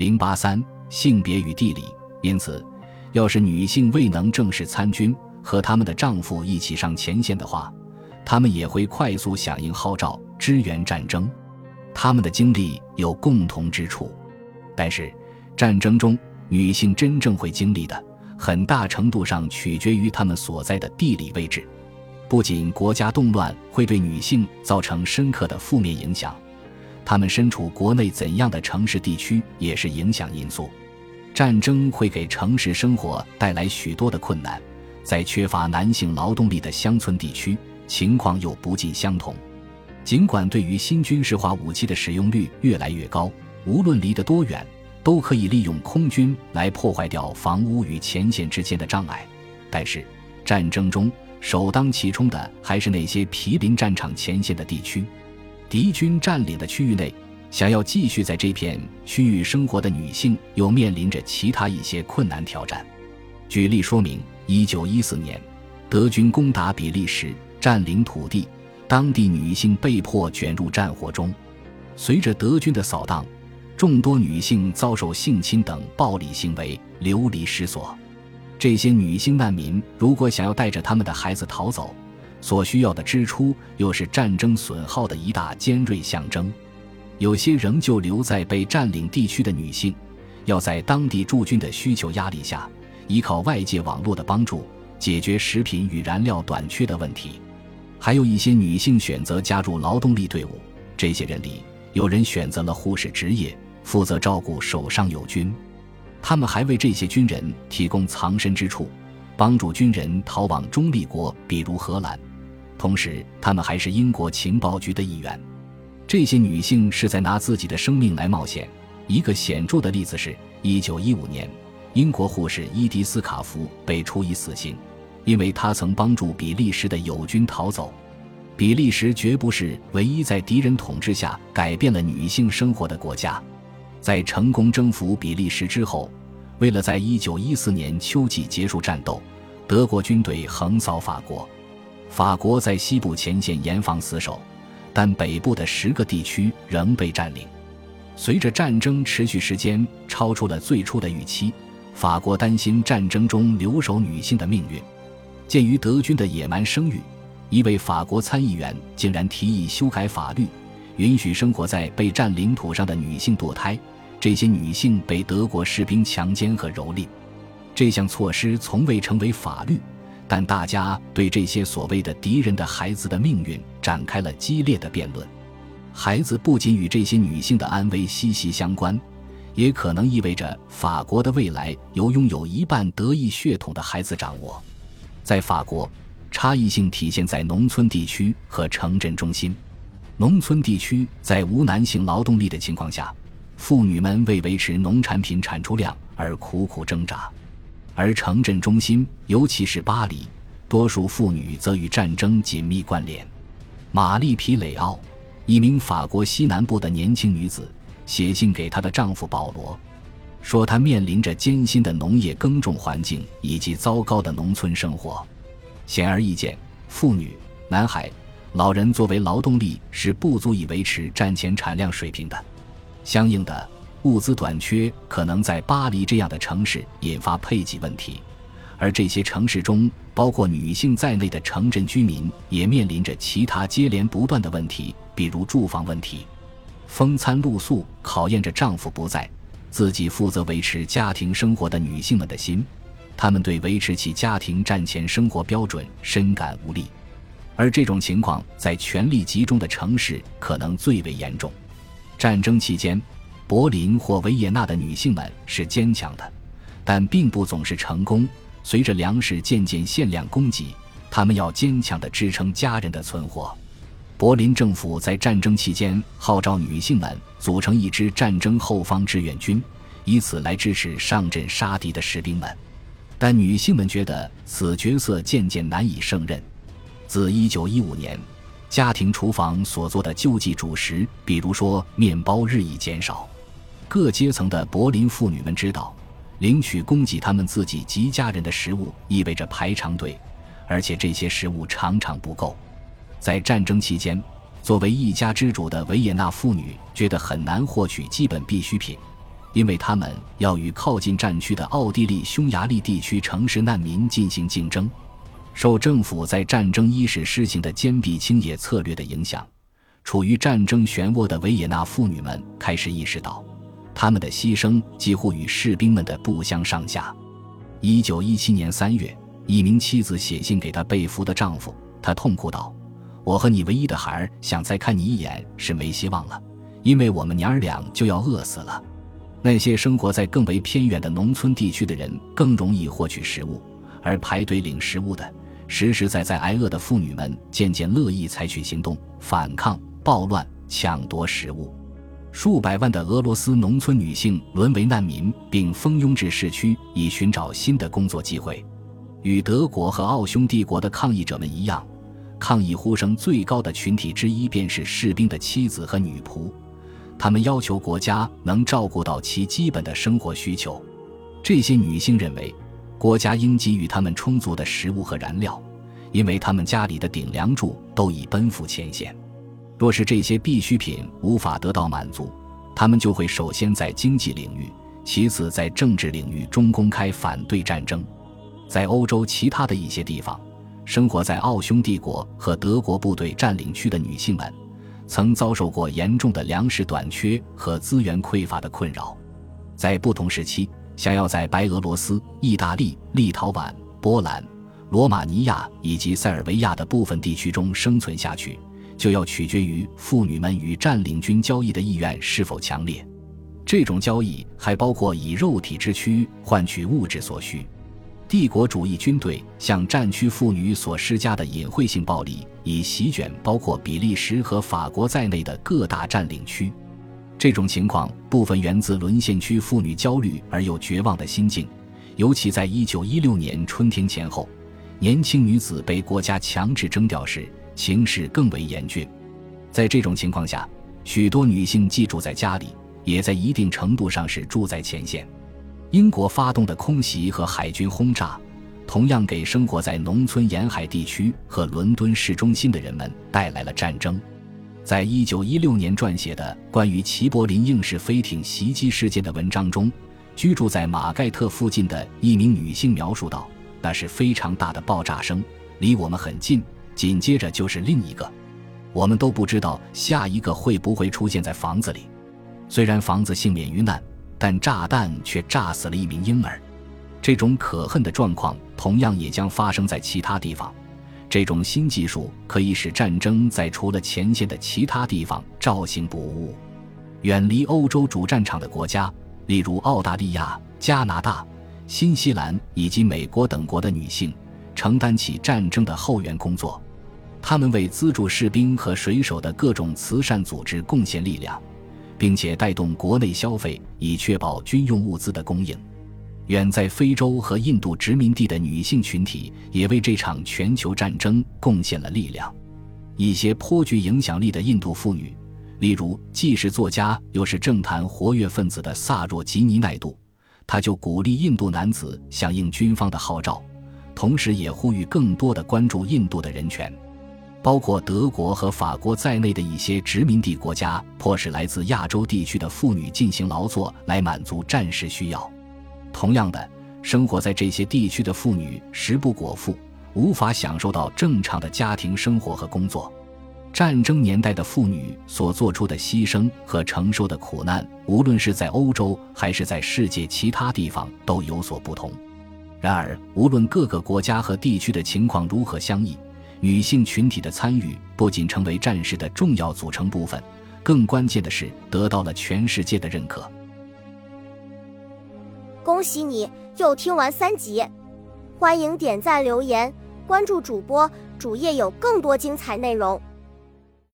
零八三性别与地理，因此，要是女性未能正式参军，和她们的丈夫一起上前线的话，她们也会快速响应号召，支援战争。她们的经历有共同之处，但是，战争中女性真正会经历的，很大程度上取决于她们所在的地理位置。不仅国家动乱会对女性造成深刻的负面影响。他们身处国内怎样的城市地区也是影响因素。战争会给城市生活带来许多的困难，在缺乏男性劳动力的乡村地区，情况又不尽相同。尽管对于新军事化武器的使用率越来越高，无论离得多远，都可以利用空军来破坏掉房屋与前线之间的障碍，但是战争中首当其冲的还是那些毗邻战场前线的地区。敌军占领的区域内，想要继续在这片区域生活的女性，又面临着其他一些困难挑战。举例说明：一九一四年，德军攻打比利时，占领土地，当地女性被迫卷入战火中。随着德军的扫荡，众多女性遭受性侵等暴力行为，流离失所。这些女性难民如果想要带着他们的孩子逃走，所需要的支出又是战争损耗的一大尖锐象征。有些仍旧留在被占领地区的女性，要在当地驻军的需求压力下，依靠外界网络的帮助解决食品与燃料短缺的问题。还有一些女性选择加入劳动力队伍，这些人里有人选择了护士职业，负责照顾手上友军。他们还为这些军人提供藏身之处，帮助军人逃往中立国，比如荷兰。同时，他们还是英国情报局的一员。这些女性是在拿自己的生命来冒险。一个显著的例子是，1915年，英国护士伊迪斯·卡夫被处以死刑，因为她曾帮助比利时的友军逃走。比利时绝不是唯一在敌人统治下改变了女性生活的国家。在成功征服比利时之后，为了在1914年秋季结束战斗，德国军队横扫法国。法国在西部前线严防死守，但北部的十个地区仍被占领。随着战争持续时间超出了最初的预期，法国担心战争中留守女性的命运。鉴于德军的野蛮生育，一位法国参议员竟然提议修改法律，允许生活在被占领土上的女性堕胎。这些女性被德国士兵强奸和蹂躏。这项措施从未成为法律。但大家对这些所谓的敌人的孩子的命运展开了激烈的辩论。孩子不仅与这些女性的安危息息相关，也可能意味着法国的未来由拥有一半德意血统的孩子掌握。在法国，差异性体现在农村地区和城镇中心。农村地区在无男性劳动力的情况下，妇女们为维持农产品产出量而苦苦挣扎。而城镇中心，尤其是巴黎，多数妇女则与战争紧密关联。玛丽皮雷奥，一名法国西南部的年轻女子，写信给她的丈夫保罗，说她面临着艰辛的农业耕种环境以及糟糕的农村生活。显而易见，妇女、男孩、老人作为劳动力是不足以维持战前产量水平的。相应的。物资短缺可能在巴黎这样的城市引发配给问题，而这些城市中包括女性在内的城镇居民也面临着其他接连不断的问题，比如住房问题。风餐露宿考验着丈夫不在，自己负责维持家庭生活的女性们的心，她们对维持其家庭战前生活标准深感无力，而这种情况在权力集中的城市可能最为严重。战争期间。柏林或维也纳的女性们是坚强的，但并不总是成功。随着粮食渐渐限量供给，她们要坚强地支撑家人的存活。柏林政府在战争期间号召女性们组成一支战争后方志愿军，以此来支持上阵杀敌的士兵们。但女性们觉得此角色渐渐难以胜任。自1915年，家庭厨房所做的救济主食，比如说面包，日益减少。各阶层的柏林妇女们知道，领取供给他们自己及家人的食物意味着排长队，而且这些食物常常不够。在战争期间，作为一家之主的维也纳妇女觉得很难获取基本必需品，因为他们要与靠近战区的奥地利匈牙利地区城市难民进行竞争。受政府在战争伊始施行的坚壁清野策略的影响，处于战争漩涡的维也纳妇女们开始意识到，他们的牺牲几乎与士兵们的不相上下。一九一七年三月，一名妻子写信给她被俘的丈夫，她痛哭道：“我和你唯一的孩儿想再看你一眼是没希望了，因为我们娘儿俩就要饿死了。”那些生活在更为偏远的农村地区的人更容易获取食物，而排队领食物的。实实在在挨饿的妇女们渐渐乐意采取行动，反抗暴乱、抢夺食物。数百万的俄罗斯农村女性沦为难民，并蜂拥至市区以寻找新的工作机会。与德国和奥匈帝国的抗议者们一样，抗议呼声最高的群体之一便是士兵的妻子和女仆。他们要求国家能照顾到其基本的生活需求。这些女性认为。国家应给予他们充足的食物和燃料，因为他们家里的顶梁柱都已奔赴前线。若是这些必需品无法得到满足，他们就会首先在经济领域，其次在政治领域中公开反对战争。在欧洲其他的一些地方，生活在奥匈帝国和德国部队占领区的女性们，曾遭受过严重的粮食短缺和资源匮乏的困扰。在不同时期。想要在白俄罗斯、意大利、立陶宛、波兰、罗马尼亚以及塞尔维亚的部分地区中生存下去，就要取决于妇女们与占领军交易的意愿是否强烈。这种交易还包括以肉体之躯换取物质所需。帝国主义军队向战区妇女所施加的隐晦性暴力，已席卷包括比利时和法国在内的各大占领区。这种情况部分源自沦陷区妇女焦虑而又绝望的心境，尤其在一九一六年春天前后，年轻女子被国家强制征调时，情势更为严峻。在这种情况下，许多女性寄住在家里，也在一定程度上是住在前线。英国发动的空袭和海军轰炸，同样给生活在农村沿海地区和伦敦市中心的人们带来了战争。在一九一六年撰写的关于齐柏林硬式飞艇袭击事件的文章中，居住在马盖特附近的一名女性描述道：“那是非常大的爆炸声，离我们很近。紧接着就是另一个，我们都不知道下一个会不会出现在房子里。虽然房子幸免于难，但炸弹却炸死了一名婴儿。这种可恨的状况同样也将发生在其他地方。”这种新技术可以使战争在除了前线的其他地方照行不误。远离欧洲主战场的国家，例如澳大利亚、加拿大、新西兰以及美国等国的女性，承担起战争的后援工作。他们为资助士兵和水手的各种慈善组织贡献力量，并且带动国内消费，以确保军用物资的供应。远在非洲和印度殖民地的女性群体也为这场全球战争贡献了力量。一些颇具影响力的印度妇女，例如既是作家又是政坛活跃分子的萨若吉尼奈杜，她就鼓励印度男子响应军方的号召，同时也呼吁更多的关注印度的人权。包括德国和法国在内的一些殖民地国家，迫使来自亚洲地区的妇女进行劳作来满足战时需要。同样的，生活在这些地区的妇女食不果腹，无法享受到正常的家庭生活和工作。战争年代的妇女所做出的牺牲和承受的苦难，无论是在欧洲还是在世界其他地方都有所不同。然而，无论各个国家和地区的情况如何相异，女性群体的参与不仅成为战士的重要组成部分，更关键的是得到了全世界的认可。恭喜你又听完三集，欢迎点赞、留言、关注主播，主页有更多精彩内容。